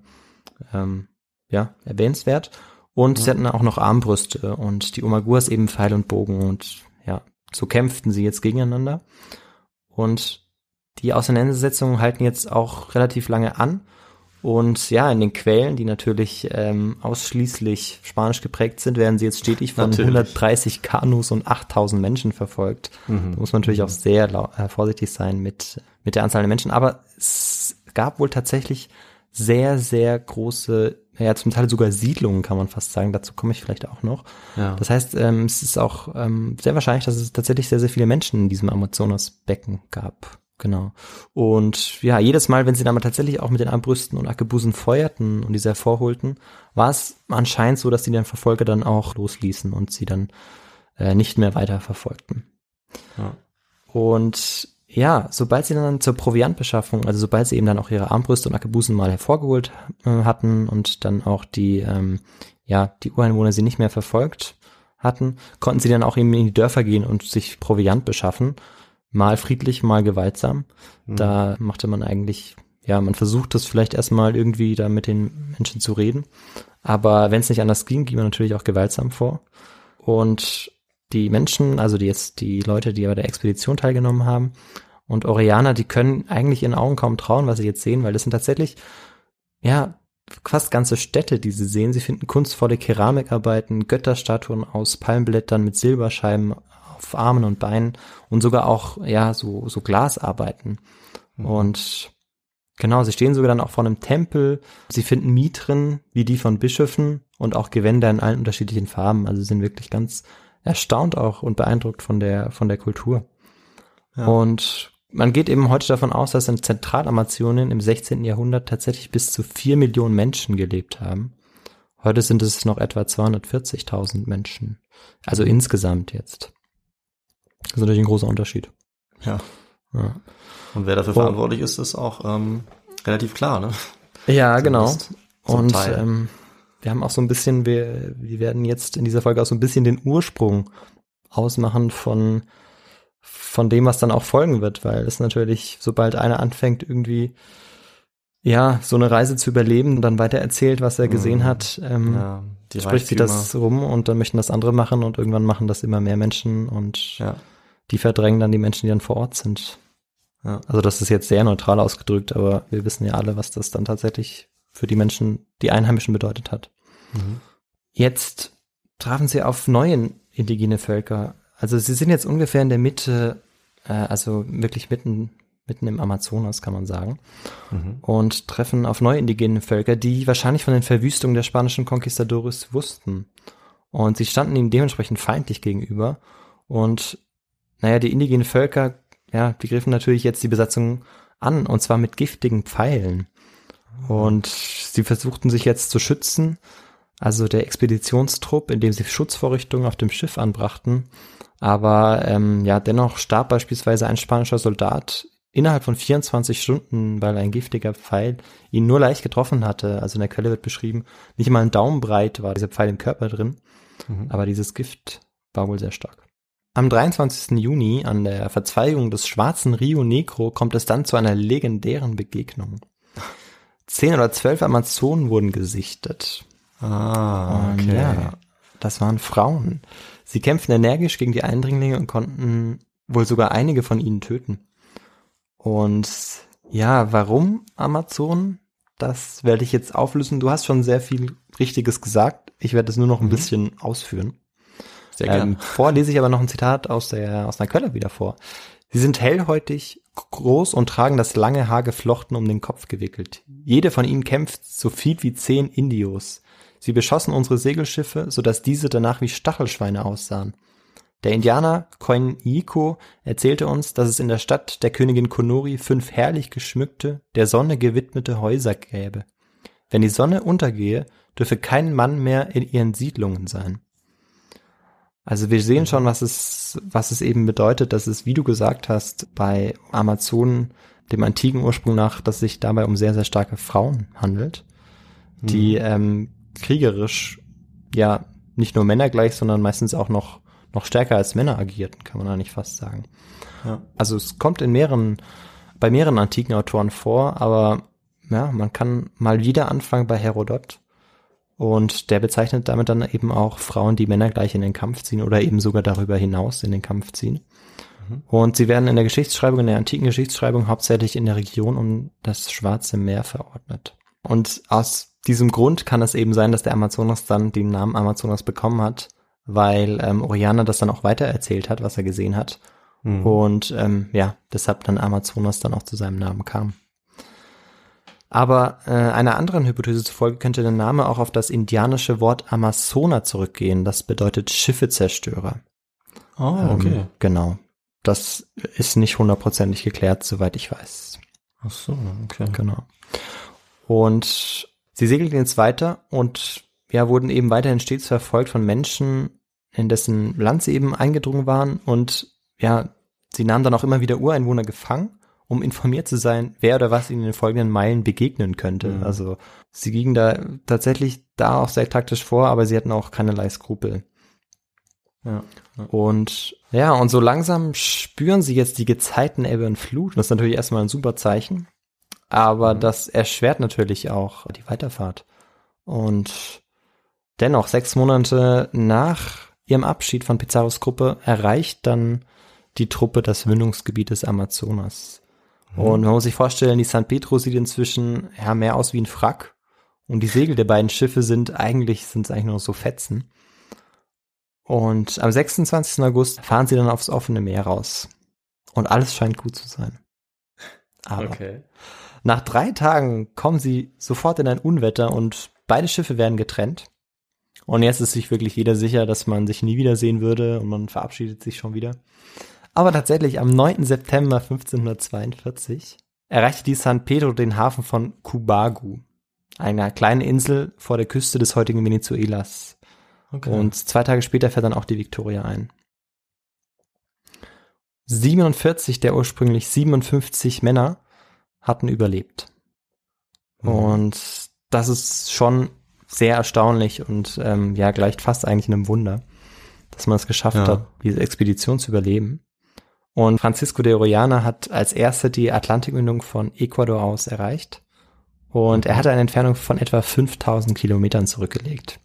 ähm, ja, erwähnenswert. Und sie hatten auch noch Armbrüste und die Omaguas eben Pfeil und Bogen und ja, so kämpften sie jetzt gegeneinander. Und die Auseinandersetzungen halten jetzt auch relativ lange an. Und ja, in den Quellen, die natürlich ähm, ausschließlich spanisch geprägt sind, werden sie jetzt stetig von Natürlich. 130 Kanus und 8000 Menschen verfolgt. Da muss man natürlich auch sehr äh, vorsichtig sein mit, mit der Anzahl der Menschen. Aber es gab wohl tatsächlich sehr, sehr große, ja zum Teil sogar Siedlungen, kann man fast sagen. Dazu komme ich vielleicht auch noch. Ja. Das heißt, ähm, es ist auch ähm, sehr wahrscheinlich, dass es tatsächlich sehr, sehr viele Menschen in diesem Amazonasbecken gab. Genau. Und ja, jedes Mal, wenn sie dann mal tatsächlich auch mit den Armbrüsten und Arkebusen feuerten und diese hervorholten, war es anscheinend so, dass die den Verfolger dann auch losließen und sie dann äh, nicht mehr weiter verfolgten. Ja. Und ja, sobald sie dann zur Proviantbeschaffung, also sobald sie eben dann auch ihre Armbrüste und Arkebusen mal hervorgeholt äh, hatten und dann auch die, ähm, ja, die Ureinwohner sie nicht mehr verfolgt hatten, konnten sie dann auch eben in die Dörfer gehen und sich Proviant beschaffen. Mal friedlich, mal gewaltsam. Da machte man eigentlich, ja, man versucht das vielleicht erstmal irgendwie da mit den Menschen zu reden. Aber wenn es nicht anders ging, ging man natürlich auch gewaltsam vor. Und die Menschen, also die jetzt die Leute, die bei der Expedition teilgenommen haben und Orianer, die können eigentlich ihren Augen kaum trauen, was sie jetzt sehen, weil das sind tatsächlich, ja, fast ganze Städte, die sie sehen. Sie finden kunstvolle Keramikarbeiten, Götterstatuen aus Palmblättern mit Silberscheiben auf Armen und Beinen und sogar auch, ja, so, so Glasarbeiten. Und genau, sie stehen sogar dann auch vor einem Tempel. Sie finden Mitren, wie die von Bischöfen und auch Gewänder in allen unterschiedlichen Farben. Also sie sind wirklich ganz erstaunt auch und beeindruckt von der, von der Kultur. Und man geht eben heute davon aus, dass in Zentralamazonien im 16. Jahrhundert tatsächlich bis zu vier Millionen Menschen gelebt haben. Heute sind es noch etwa 240.000 Menschen. Also insgesamt jetzt. Das ist natürlich ein großer Unterschied. Ja. Ja, Und wer dafür Oh. verantwortlich ist, ist auch ähm, relativ klar, ne? ja genau. Zumindest zum Und Teil. ähm, wir haben auch so ein bisschen, wir, wir werden jetzt in dieser Folge auch so ein bisschen den Ursprung ausmachen von, von dem, was dann auch folgen wird, weil es natürlich, sobald einer anfängt, irgendwie ja, so eine Reise zu überleben und dann weiter erzählt, was er gesehen Mhm. hat, ähm, Ja, die spricht sich das rum und dann möchten das andere machen und irgendwann machen das immer mehr Menschen und Ja. die verdrängen dann die Menschen, die dann vor Ort sind. Ja. Also das ist jetzt sehr neutral ausgedrückt, aber wir wissen ja alle, was das dann tatsächlich für die Menschen, die Einheimischen bedeutet hat. Mhm. Jetzt trafen sie auf neue indigene Völker. Also sie sind jetzt ungefähr in der Mitte, äh, also wirklich mitten, mitten im Amazonas, kann man sagen, Mhm. und treffen auf neue indigene Völker, die wahrscheinlich von den Verwüstungen der spanischen Conquistadores wussten. Und sie standen ihnen dementsprechend feindlich gegenüber. Und naja, die indigenen Völker, ja, die griffen natürlich jetzt die Besatzung an, und zwar mit giftigen Pfeilen. Und sie versuchten sich jetzt zu schützen. Also der Expeditionstrupp, indem sie Schutzvorrichtungen auf dem Schiff anbrachten. Aber ähm, ja, dennoch starb beispielsweise ein spanischer Soldat innerhalb von 24 Stunden, weil ein giftiger Pfeil ihn nur leicht getroffen hatte. Also in der Quelle wird beschrieben, nicht mal ein Daumenbreit war dieser Pfeil im Körper drin. Aber dieses Gift war wohl sehr stark. Am 23. Juni an der Verzweigung des schwarzen Rio Negro kommt es dann zu einer legendären Begegnung. Zehn oder zwölf Amazonen wurden gesichtet. Ah, Und okay. ja, das waren Frauen. Sie kämpften energisch gegen die Eindringlinge und konnten wohl sogar einige von ihnen töten. Und ja, warum Amazonen? Das werde ich jetzt auflösen. Du hast schon sehr viel Richtiges gesagt. Ich werde es nur noch ein bisschen ausführen. Sehr gerne. Ähm, vor lese ich aber noch ein Zitat aus der aus einer Quelle wieder vor. Sie sind hellhäutig, groß und tragen das lange Haar geflochten um den Kopf gewickelt. Jede von ihnen kämpft so viel wie zehn Indios. Sie beschossen unsere Segelschiffe, so dass diese danach wie Stachelschweine aussahen. Der Indianer Koiniko erzählte uns, dass es in der Stadt der Königin Konori fünf herrlich geschmückte, der Sonne gewidmete Häuser gäbe. Wenn die Sonne untergehe, dürfe kein Mann mehr in ihren Siedlungen sein. Also wir sehen schon, was es, was es eben bedeutet, dass es, wie du gesagt hast, bei Amazonen, dem antiken Ursprung nach, dass es sich dabei um sehr, sehr starke Frauen handelt, die ähm, kriegerisch ja nicht nur Männer gleich, sondern meistens auch noch, noch stärker als Männer agierten, kann man eigentlich fast sagen. Ja. Also es kommt in mehreren bei mehreren antiken Autoren vor, aber ja, man kann mal wieder anfangen bei Herodot. Und der bezeichnet damit dann eben auch Frauen, die Männer gleich in den Kampf ziehen oder eben sogar darüber hinaus in den Kampf ziehen. Und sie werden in der Geschichtsschreibung, in der antiken Geschichtsschreibung hauptsächlich in der Region um das Schwarze Meer verordnet. Und aus diesem Grund kann es eben sein, dass der Amazonas dann den Namen Amazonas bekommen hat, weil ähm, Oriana das dann auch weitererzählt hat, was er gesehen hat. Und ähm, ja, deshalb dann Amazonas dann auch zu seinem Namen kam. Aber äh, einer anderen Hypothese zufolge könnte der Name auch auf das indianische Wort Amazona zurückgehen. Das bedeutet Schiffezerstörer. Oh, Ähm, genau. Das ist nicht hundertprozentig geklärt, soweit ich weiß. Ach so, okay. Genau. Und sie segelten jetzt weiter und ja, wurden eben weiterhin stets verfolgt von Menschen, in dessen Land sie eben eingedrungen waren und ja, sie nahmen dann auch immer wieder Ureinwohner gefangen, um informiert zu sein, wer oder was ihnen in den folgenden Meilen begegnen könnte. Mhm. Also sie gingen da tatsächlich da auch sehr taktisch vor, aber sie hatten auch keinerlei Skrupel. Ja. Und ja, und so langsam spüren sie jetzt die Gezeiten Ebbe und Flut. Das ist natürlich erstmal ein super Zeichen. Aber das erschwert natürlich auch die Weiterfahrt. Und dennoch, sechs Monate nach ihrem Abschied von Pizarros Gruppe erreicht dann die Truppe das Mündungsgebiet des Amazonas. Und man muss sich vorstellen, die San Pedro sieht inzwischen ja mehr aus wie ein Frack. Und die Segel der beiden Schiffe sind eigentlich, sind es eigentlich nur so Fetzen. Und am 26. August fahren sie dann aufs offene Meer raus. Und alles scheint gut zu sein. Aber Okay. nach drei Tagen kommen sie sofort in ein Unwetter und beide Schiffe werden getrennt. Und jetzt ist sich wirklich jeder sicher, dass man sich nie wiedersehen würde und man verabschiedet sich schon wieder. Aber tatsächlich am 9. September 1542 erreichte die San Pedro den Hafen von Cubagu, einer kleinen Insel vor der Küste des heutigen Venezuelas. okay. Und zwei Tage später fährt dann auch die Victoria ein. 47 der ursprünglich 57 Männer hatten überlebt. Mhm. Und das ist schon sehr erstaunlich und ähm, ja, gleicht fast eigentlich einem Wunder, dass man es geschafft Ja. hat, diese Expedition zu überleben. Und Francisco de Orellana hat als erster die Atlantikmündung von Ecuador aus erreicht. Und er hatte eine Entfernung von etwa 5000 Kilometern zurückgelegt.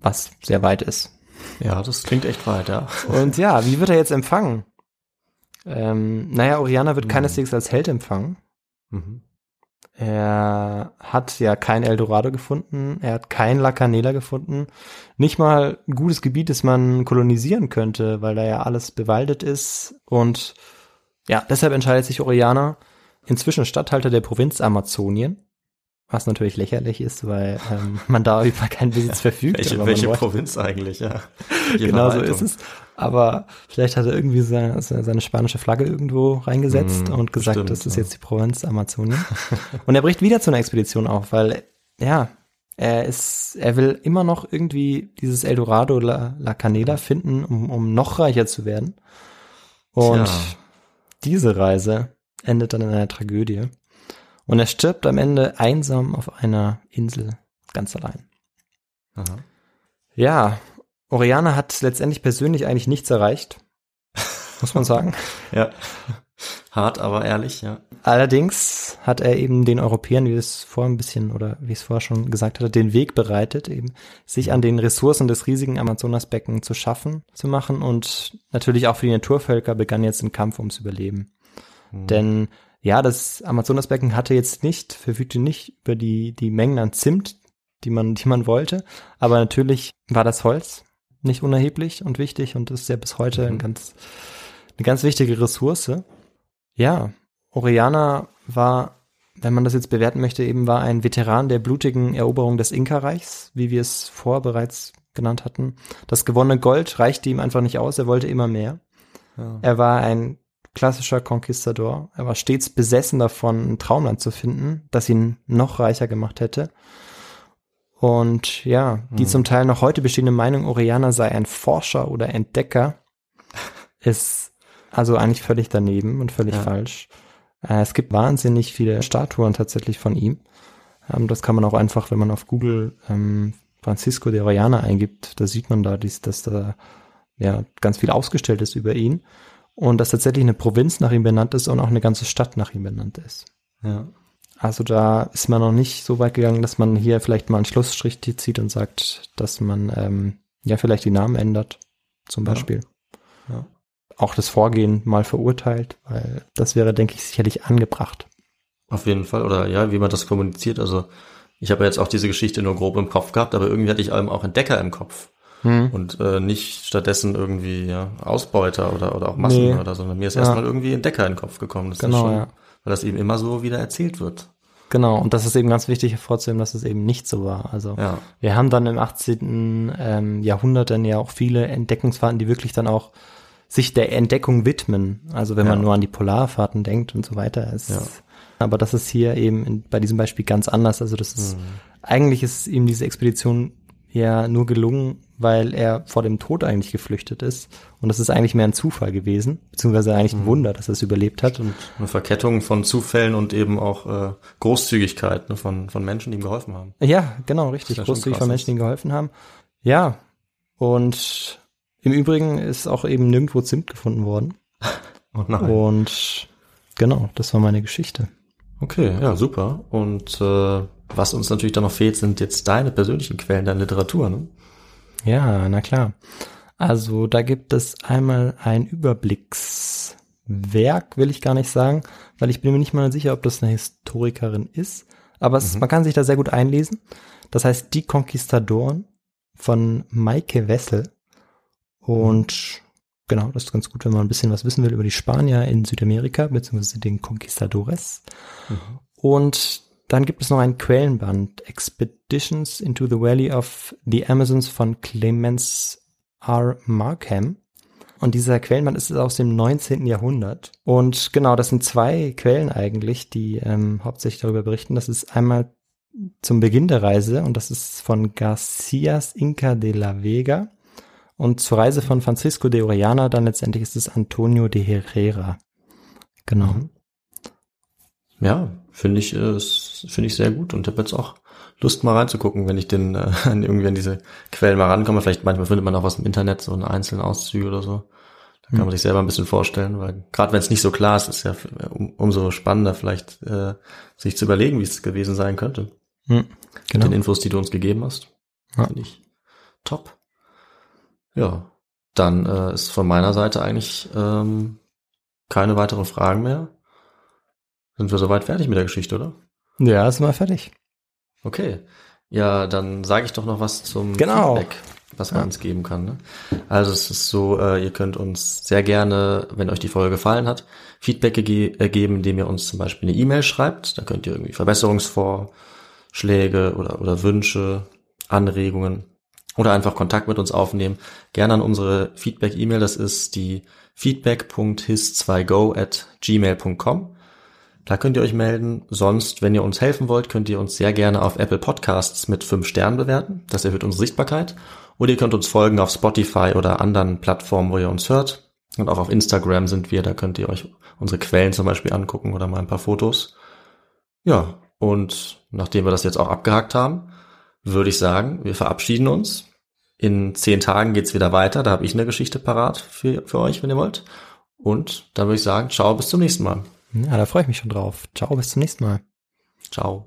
Was sehr weit ist. ja, das klingt echt weit, ja. Und ja, <laughs> wie wird er jetzt empfangen? Ähm, naja, Oriana wird Mhm. keineswegs als Held empfangen. Mhm. Er hat ja kein Eldorado gefunden, er hat kein La Canela gefunden. Nicht mal ein gutes Gebiet, das man kolonisieren könnte, weil da ja alles bewaldet ist. Und ja, deshalb entscheidet sich Oriana, inzwischen Statthalter der Provinz Amazonien. Was natürlich lächerlich ist, weil ähm, <laughs> man da über keinen Besitz verfügt. Welche, welche Provinz eigentlich, ja. <laughs> Genau so ist es. Aber vielleicht hat er irgendwie seine, seine spanische Flagge irgendwo reingesetzt Mm, und gesagt, bestimmt, das ist ja. jetzt die Provinz Amazonien. und er bricht wieder zu einer Expedition auf, weil, ja, er ist, er will immer noch irgendwie dieses Eldorado La, La Canela finden, um, um noch reicher zu werden. Und Tja. diese Reise endet dann in einer Tragödie. Und er stirbt am Ende einsam auf einer Insel, ganz allein. Aha. Ja, Oriana hat letztendlich persönlich eigentlich nichts erreicht, muss man sagen. <laughs> Ja. Hart, aber ehrlich, ja. Allerdings hat er eben den Europäern, wie es vorher ein bisschen oder wie es vorher schon gesagt hatte, den Weg bereitet, eben sich an den Ressourcen des riesigen Amazonasbecken zu schaffen, zu machen und natürlich auch für die Naturvölker begann jetzt ein Kampf ums Überleben. Denn ja, das Amazonasbecken hatte jetzt nicht, verfügte nicht über die, die Mengen an Zimt, die man, die man wollte, aber natürlich war das Holz nicht unerheblich und wichtig und ist ja bis heute ein ganz, eine ganz wichtige Ressource. Ja, Oriana war, wenn man das jetzt bewerten möchte, eben war ein Veteran der blutigen Eroberung des Inka-Reichs, wie wir es vorher bereits genannt hatten. Das gewonnene Gold reichte ihm einfach nicht aus, er wollte immer mehr. Ja. Er war ein klassischer Conquistador. Er war stets besessen davon, ein Traumland zu finden, das ihn noch reicher gemacht hätte. Und ja, die zum Teil noch heute bestehende Meinung, Oriana sei ein Forscher oder Entdecker, <laughs> ist also eigentlich völlig daneben und völlig Ja. falsch. Äh, es gibt wahnsinnig viele Statuen tatsächlich von ihm. Ähm, das kann man auch einfach, wenn man auf Google ähm, Francisco de Oriana eingibt, da sieht man da, dies, dass da ja ganz viel ausgestellt ist über ihn. und dass tatsächlich eine Provinz nach ihm benannt ist und auch eine ganze Stadt nach ihm benannt ist. Ja. Also da ist man noch nicht so weit gegangen, dass man hier vielleicht mal einen Schlussstrich zieht und sagt, dass man ähm, ja vielleicht die Namen ändert, zum Beispiel. Ja. Auch das Vorgehen mal verurteilt, weil das wäre, denke ich, sicherlich angebracht. Auf jeden Fall. Oder ja, wie man das kommuniziert. Also ich habe ja jetzt auch diese Geschichte nur grob im Kopf gehabt, aber irgendwie hatte ich eben auch Entdecker im Kopf. Hm. Und äh, nicht stattdessen irgendwie ja, Ausbeuter oder, oder auch Massenmörder, Nee. sondern mir ist Ja. erstmal irgendwie Entdecker in den Kopf gekommen. Das Genau, ist schon, ja. Weil das eben immer so wieder erzählt wird. Genau, und das ist eben ganz wichtig hervorzuheben, dass es eben nicht so war. Also Ja. wir haben dann im 18. Ähm, Jahrhundert dann ja auch viele Entdeckungsfahrten, die wirklich dann auch sich der Entdeckung widmen. Also wenn man Ja. nur an die Polarfahrten denkt und so weiter. Ist, Ja. Aber das ist hier eben in, bei diesem Beispiel ganz anders. Also das ist, eigentlich ist ihm diese Expedition ja nur gelungen, weil er vor dem Tod eigentlich geflüchtet ist. Und das ist eigentlich mehr ein Zufall gewesen, beziehungsweise eigentlich ein Wunder, dass er es überlebt hat. Und eine Verkettung von Zufällen und eben auch äh, Großzügigkeit ne, von, von Menschen, die ihm geholfen haben. Ja, genau, richtig. ja Großzügig von Menschen, die ihm geholfen haben. Ja, und im Übrigen ist auch eben nirgendwo Zimt gefunden worden. <laughs> Oh nein. Und genau, das war meine Geschichte. Okay, ja, super. Und äh, was uns natürlich dann noch fehlt, sind jetzt deine persönlichen Quellen, deine Literatur. Ne? Ja, na klar. Also da gibt es einmal ein Überblickswerk, will ich gar nicht sagen, weil ich bin mir nicht mal sicher, ob das eine Historikerin ist. Aber es, man kann sich da sehr gut einlesen. Das heißt Die Konquistadoren von Maike Wessel. Und genau, das ist ganz gut, wenn man ein bisschen was wissen will über die Spanier in Südamerika, beziehungsweise den Conquistadores. Und dann gibt es noch ein Quellenband, Expeditions into the Valley of the Amazons von Clemens R. Markham. Und dieser Quellenband ist aus dem 19. Jahrhundert. Und genau, das sind zwei Quellen eigentlich, die ähm, hauptsächlich darüber berichten. Das ist einmal zum Beginn der Reise und das ist von Garcias Inca de la Vega. Und zur Reise von Francisco de Orellana dann letztendlich ist es Antonio de Herrera. Genau. Ja, finde ich, äh, finde ich sehr gut und habe jetzt auch Lust mal reinzugucken, wenn ich den <laughs> äh, an- irgendwie an diese Quellen mal rankomme. Vielleicht manchmal findet man auch was im Internet, so einen einzelnen Auszüge oder so. Da kann man sich selber ein bisschen vorstellen, weil gerade wenn es nicht so klar ist, ist ja f- um, umso spannender vielleicht äh, sich zu überlegen, wie es gewesen sein könnte. Hm, Mit genau. den Infos, die du uns gegeben hast. Ja. Finde ich top. Ja, dann äh, ist von meiner Seite eigentlich ähm, keine weiteren Fragen mehr. Sind wir soweit fertig mit der Geschichte, oder? Ja, sind wir fertig. Okay. Ja, dann sage ich doch noch was zum Genau. Feedback, was man uns geben kann. Ne? Also es ist so, äh, ihr könnt uns sehr gerne, wenn euch die Folge gefallen hat, Feedback gege äh, geben, indem ihr uns zum Beispiel eine E-Mail schreibt. Da könnt ihr irgendwie Verbesserungsvorschläge oder, oder Wünsche, Anregungen oder einfach Kontakt mit uns aufnehmen. Gerne an unsere Feedback-E-Mail, das ist die feedback.his2go at gmail.com. Da könnt ihr euch melden. Sonst, wenn ihr uns helfen wollt, könnt ihr uns sehr gerne auf Apple Podcasts mit 5 Sternen bewerten. Das erhöht unsere Sichtbarkeit. Oder ihr könnt uns folgen auf Spotify oder anderen Plattformen, wo ihr uns hört. Und auch auf Instagram sind wir. Da könnt ihr euch unsere Quellen zum Beispiel angucken oder mal ein paar Fotos. Ja, und nachdem wir das jetzt auch abgehakt haben, würde ich sagen, wir verabschieden uns. In zehn Tagen geht's wieder weiter. Da habe ich eine Geschichte parat für, für euch, wenn ihr wollt. Und dann würde ich sagen, ciao, bis zum nächsten Mal. Ja, da freue ich mich schon drauf. Ciao, bis zum nächsten Mal. Ciao.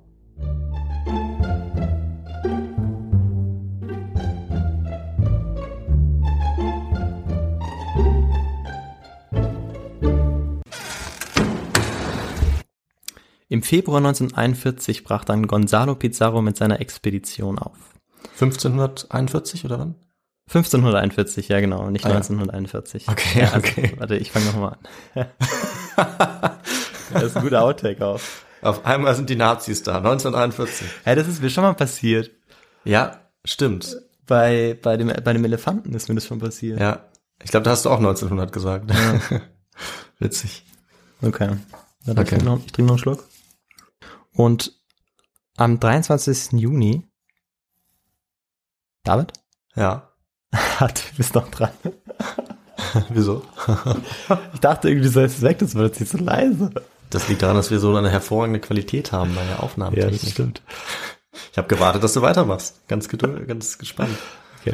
Im Februar 1941 brach dann Gonzalo Pizarro mit seiner Expedition auf. 1541 oder wann? 1541, ja genau, nicht Ah, ja. 1941. Okay, ja, <laughs> also, okay. Warte, ich fange nochmal an. <laughs> das ist ein guter Outtake auch. Auf einmal sind die Nazis da, 1941. Hey, das ist mir schon mal passiert. Ja, stimmt. Bei, bei, dem, bei dem Elefanten ist mir das schon passiert. Ja, ich glaube, da hast du auch 1900 gesagt. <laughs> Witzig. Okay. Ja, dann Okay. trink noch, ich trinke noch einen Schluck. Und am 23. Juni, David? Ja. <laughs> Hat, du bist noch dran. <laughs> Wieso? Ich dachte irgendwie, du sollst weg, das war jetzt nicht so leise. Das liegt daran, dass wir so eine hervorragende Qualität haben bei der Aufnahmetechnik. stimmt. Ich habe gewartet, dass du weitermachst. Ganz ganz gespannt. Okay.